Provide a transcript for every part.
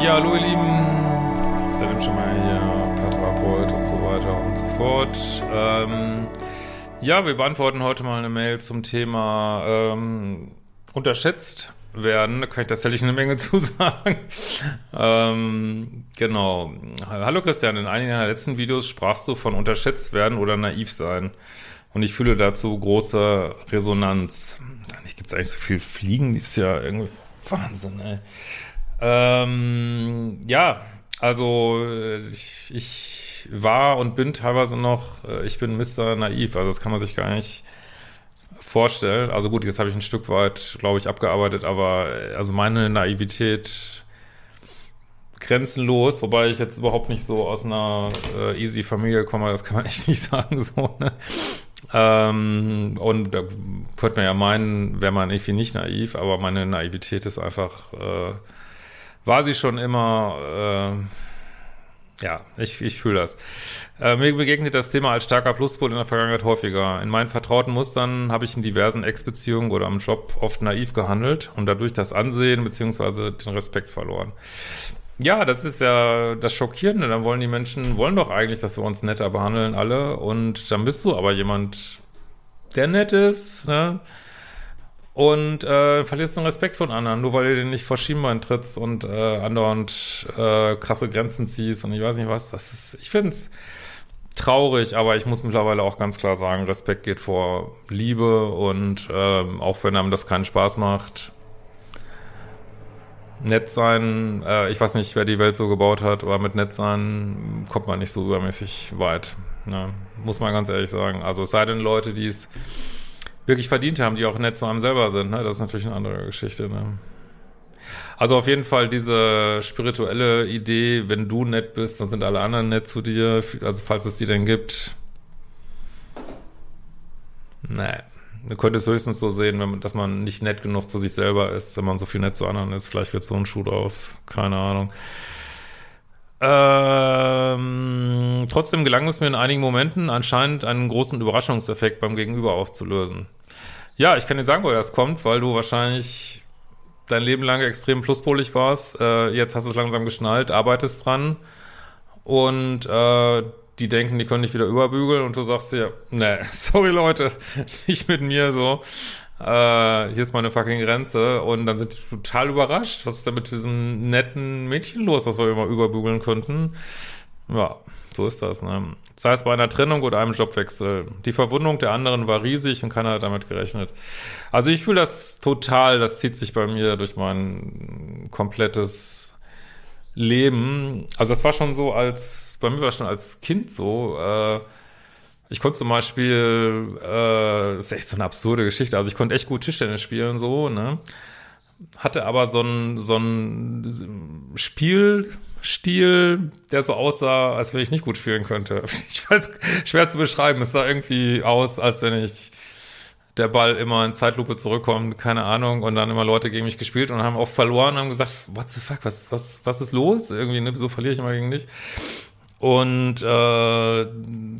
Ja, hallo ihr Lieben. Christian Imschemeier hier, Paartherapeut und so weiter und so fort. Ähm, ja, wir beantworten heute mal eine Mail zum Thema ähm, unterschätzt werden. Da kann ich tatsächlich eine Menge zu sagen. ähm, genau. Hallo Christian, in einigen deiner letzten Videos sprachst du von unterschätzt werden oder naiv sein. Und ich fühle dazu große Resonanz. Nicht gibt es eigentlich so viel Fliegen, ist ja irgendwie Wahnsinn, ey. Ähm, ja, also ich, ich war und bin teilweise noch, äh, ich bin Mr. Naiv, also das kann man sich gar nicht vorstellen. Also gut, jetzt habe ich ein Stück weit, glaube ich, abgearbeitet, aber äh, also meine Naivität grenzenlos, wobei ich jetzt überhaupt nicht so aus einer äh, easy Familie komme, das kann man echt nicht sagen so. Ne? Ähm, und da könnte man ja meinen, wäre man irgendwie nicht naiv, aber meine Naivität ist einfach äh, war sie schon immer, äh, ja, ich, ich fühle das. Äh, mir begegnet das Thema als starker Pluspol in der Vergangenheit häufiger. In meinen vertrauten Mustern habe ich in diversen Ex-Beziehungen oder am Job oft naiv gehandelt und dadurch das Ansehen beziehungsweise den Respekt verloren. Ja, das ist ja das Schockierende. Dann wollen die Menschen, wollen doch eigentlich, dass wir uns netter behandeln, alle. Und dann bist du aber jemand, der nett ist, ne? Und äh, verlierst den Respekt von anderen, nur weil du den nicht vor Schienbein trittst und äh, andauernd äh, krasse Grenzen ziehst und ich weiß nicht was. Das ist, ich finde es traurig, aber ich muss mittlerweile auch ganz klar sagen, Respekt geht vor Liebe und ähm, auch wenn einem das keinen Spaß macht, nett sein, äh, ich weiß nicht, wer die Welt so gebaut hat, aber mit nett sein kommt man nicht so übermäßig weit. Ne? Muss man ganz ehrlich sagen. Also es sei denn Leute, die es wirklich verdient haben, die auch nett zu einem selber sind. Ne? Das ist natürlich eine andere Geschichte. Ne? Also auf jeden Fall diese spirituelle Idee, wenn du nett bist, dann sind alle anderen nett zu dir. Also falls es die denn gibt. Nee. Du könntest höchstens so sehen, man, dass man nicht nett genug zu sich selber ist, wenn man so viel nett zu anderen ist. Vielleicht wird so ein Schuh aus. Keine Ahnung. Ähm, trotzdem gelang es mir in einigen Momenten anscheinend einen großen Überraschungseffekt beim Gegenüber aufzulösen. Ja, ich kann dir sagen, woher das kommt, weil du wahrscheinlich dein Leben lang extrem pluspolig warst. Äh, jetzt hast du es langsam geschnallt, arbeitest dran und äh, die denken, die können dich wieder überbügeln und du sagst dir, nee, sorry Leute, nicht mit mir so äh, hier ist meine fucking Grenze. Und dann sind die total überrascht. Was ist denn mit diesem netten Mädchen los, was wir immer überbügeln könnten? Ja, so ist das, ne? Sei es bei einer Trennung oder einem Jobwechsel. Die Verwundung der anderen war riesig und keiner hat damit gerechnet. Also ich fühle das total, das zieht sich bei mir durch mein komplettes Leben. Also das war schon so als, bei mir war schon als Kind so, äh, ich konnte zum Beispiel, äh, das ist echt so eine absurde Geschichte, also ich konnte echt gut Tischtennis spielen, so, ne? Hatte aber so ein, so ein Spielstil, der so aussah, als wenn ich nicht gut spielen könnte. Ich weiß, schwer zu beschreiben. Es sah irgendwie aus, als wenn ich der Ball immer in Zeitlupe zurückkommt, keine Ahnung, und dann immer Leute gegen mich gespielt und haben oft verloren und haben gesagt, what the fuck, was, was, was ist los? Irgendwie, ne, wieso verliere ich immer gegen dich? Und äh,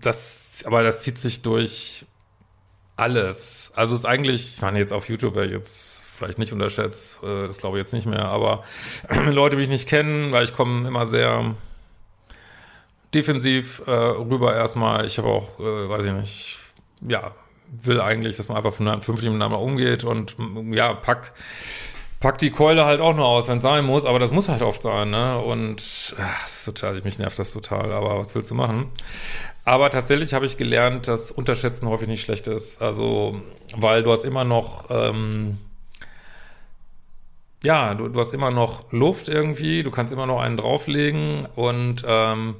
das, aber das zieht sich durch alles. Also es ist eigentlich, ich meine jetzt auf YouTube wer jetzt vielleicht nicht unterschätzt, äh, das glaube ich jetzt nicht mehr, aber Leute mich nicht kennen, weil ich komme immer sehr defensiv äh, rüber erstmal. Ich habe auch, äh, weiß ich nicht, ja, will eigentlich, dass man einfach vernünftig miteinander umgeht und ja, pack pack die Keule halt auch nur aus, wenn es sein muss, aber das muss halt oft sein, ne? Und ach, ist total, mich nervt das total, aber was willst du machen? Aber tatsächlich habe ich gelernt, dass Unterschätzen häufig nicht schlecht ist. Also, weil du hast immer noch, ähm, ja, du, du hast immer noch Luft irgendwie, du kannst immer noch einen drauflegen und ähm,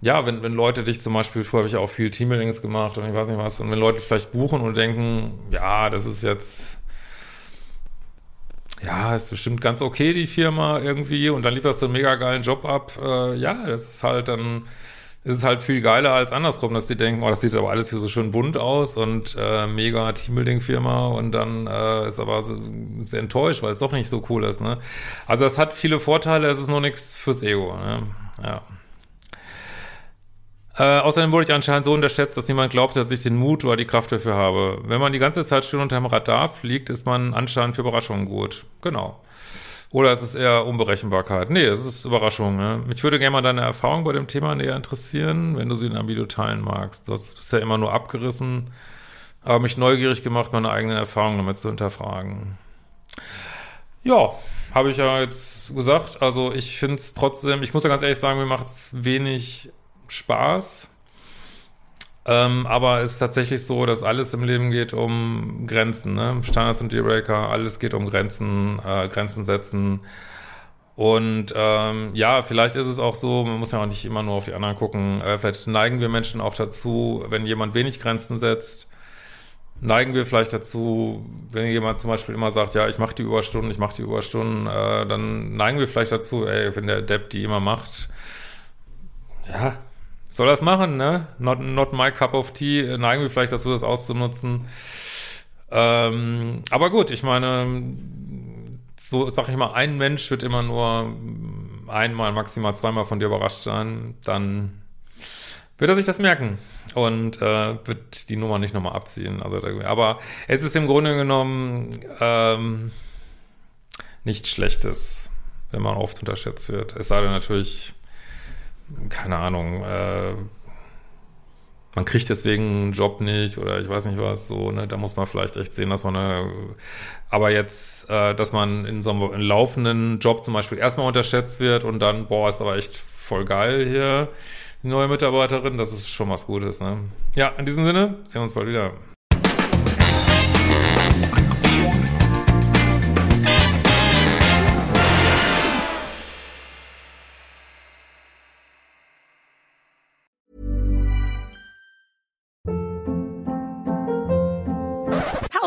ja, wenn, wenn Leute dich zum Beispiel, vorher habe ich auch viel Teambuildings gemacht und ich weiß nicht was, und wenn Leute vielleicht buchen und denken, ja, das ist jetzt, ja, ist bestimmt ganz okay, die Firma irgendwie, und dann lieferst du einen mega geilen Job ab, äh, ja, das ist halt dann, ist es halt viel geiler als andersrum, dass die denken, oh, das sieht aber alles hier so schön bunt aus und äh, mega Teambuilding-Firma und dann äh, ist aber so, ist enttäuscht, weil es doch nicht so cool ist, ne? Also es hat viele Vorteile, es ist nur nichts fürs Ego, ne? Ja. Äh, außerdem wurde ich anscheinend so unterschätzt, dass niemand glaubt, dass ich den Mut oder die Kraft dafür habe. Wenn man die ganze Zeit still unterm Radar fliegt, ist man anscheinend für Überraschungen gut. Genau. Oder ist es eher Unberechenbarkeit? Nee, es ist Überraschung. Ne? Mich würde gerne mal deine Erfahrung bei dem Thema näher interessieren, wenn du sie in einem Video teilen magst. Du hast bisher immer nur abgerissen, aber mich neugierig gemacht, meine eigenen Erfahrungen damit zu hinterfragen. Ja, habe ich ja jetzt gesagt. Also ich finde es trotzdem, ich muss ja ganz ehrlich sagen, mir macht es wenig Spaß. Ähm, aber es ist tatsächlich so, dass alles im Leben geht um Grenzen, ne? Standards und Dealbreaker, alles geht um Grenzen, äh, Grenzen setzen. Und ähm, ja, vielleicht ist es auch so, man muss ja auch nicht immer nur auf die anderen gucken. Äh, vielleicht neigen wir Menschen auch dazu, wenn jemand wenig Grenzen setzt, neigen wir vielleicht dazu, wenn jemand zum Beispiel immer sagt, ja, ich mache die Überstunden, ich mache die Überstunden, äh, dann neigen wir vielleicht dazu, ey, wenn der Depp die immer macht, ja, soll das machen, ne? Not, not my cup of tea. Neigen wir vielleicht dazu, das auszunutzen. Ähm, aber gut, ich meine, so sag ich mal, ein Mensch wird immer nur einmal, maximal zweimal von dir überrascht sein. Dann wird er sich das merken und äh, wird die Nummer nicht nochmal abziehen. Also, aber es ist im Grunde genommen ähm, nichts Schlechtes, wenn man oft unterschätzt wird. Es sei denn natürlich, keine Ahnung, äh, man kriegt deswegen einen Job nicht oder ich weiß nicht was, so, ne, da muss man vielleicht echt sehen, dass man eine, aber jetzt, äh, dass man in so einem laufenden Job zum Beispiel erstmal unterschätzt wird und dann, boah, ist aber echt voll geil hier, die neue Mitarbeiterin, das ist schon was Gutes, ne. Ja, in diesem Sinne, sehen wir uns bald wieder.